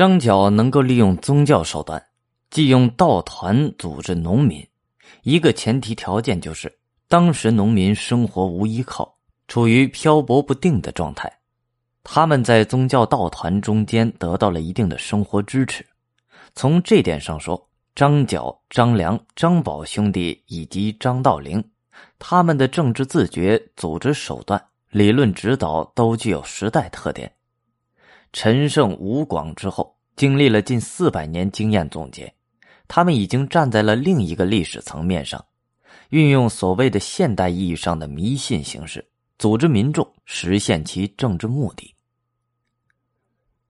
张角能够利用宗教手段，既用道团组织农民，一个前提条件就是当时农民生活无依靠，处于漂泊不定的状态。他们在宗教道团中间得到了一定的生活支持。从这点上说，张角、张良、张宝兄弟以及张道陵，他们的政治自觉、组织手段、理论指导都具有时代特点。陈胜吴广之后，经历了近四百年经验总结，他们已经站在了另一个历史层面上，运用所谓的现代意义上的迷信形式，组织民众实现其政治目的。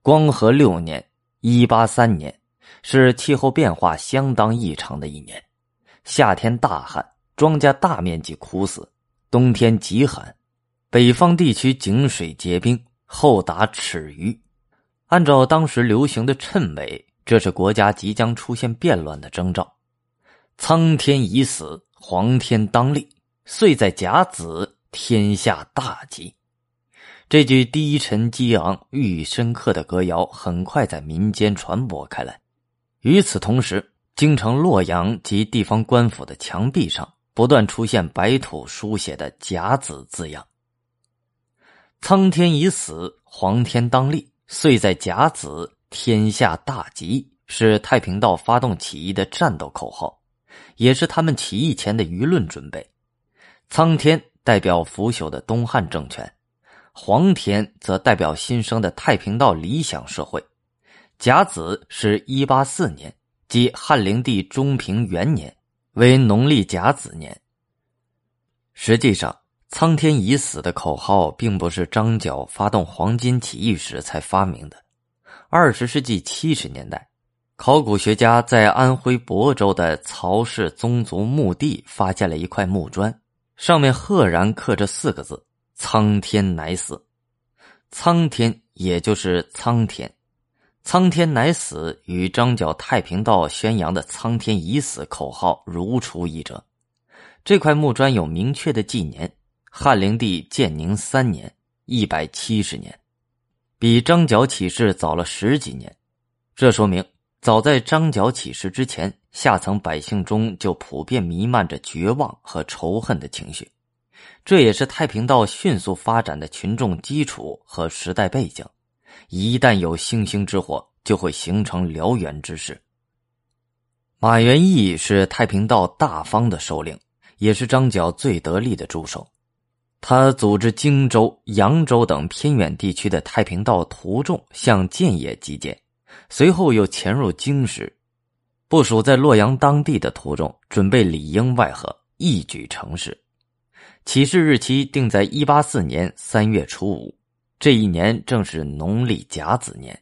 光和六年（一八三年）是气候变化相当异常的一年，夏天大旱，庄稼大面积枯死；冬天极寒，北方地区井水结冰，厚达尺余。按照当时流行的谶纬，这是国家即将出现变乱的征兆。苍天已死，黄天当立，岁在甲子，天下大吉。这句低沉激昂、寓意深刻的歌谣很快在民间传播开来。与此同时，京城洛阳及地方官府的墙壁上不断出现白土书写的“甲子”字样。苍天已死，黄天当立。岁在甲子，天下大吉，是太平道发动起义的战斗口号，也是他们起义前的舆论准备。苍天代表腐朽的东汉政权，黄天则代表新生的太平道理想社会。甲子是一八四年，即汉灵帝中平元年，为农历甲子年。实际上。苍天已死的口号并不是张角发动黄巾起义时才发明的。二十世纪七十年代，考古学家在安徽亳州的曹氏宗族墓地发现了一块木砖，上面赫然刻着四个字：“苍天乃死。”苍天也就是苍天，苍天乃死与张角太平道宣扬的“苍天已死”口号如出一辙。这块木砖有明确的纪年。汉灵帝建宁三年，一百七十年，比张角起事早了十几年。这说明，早在张角起事之前，下层百姓中就普遍弥漫着绝望和仇恨的情绪。这也是太平道迅速发展的群众基础和时代背景。一旦有星星之火，就会形成燎原之势。马元义是太平道大方的首领，也是张角最得力的助手。他组织荆州、扬州等偏远地区的太平道徒众向建业集结，随后又潜入京师，部署在洛阳当地的徒众准备里应外合，一举成事。起事日期定在一八四年三月初五，这一年正是农历甲子年。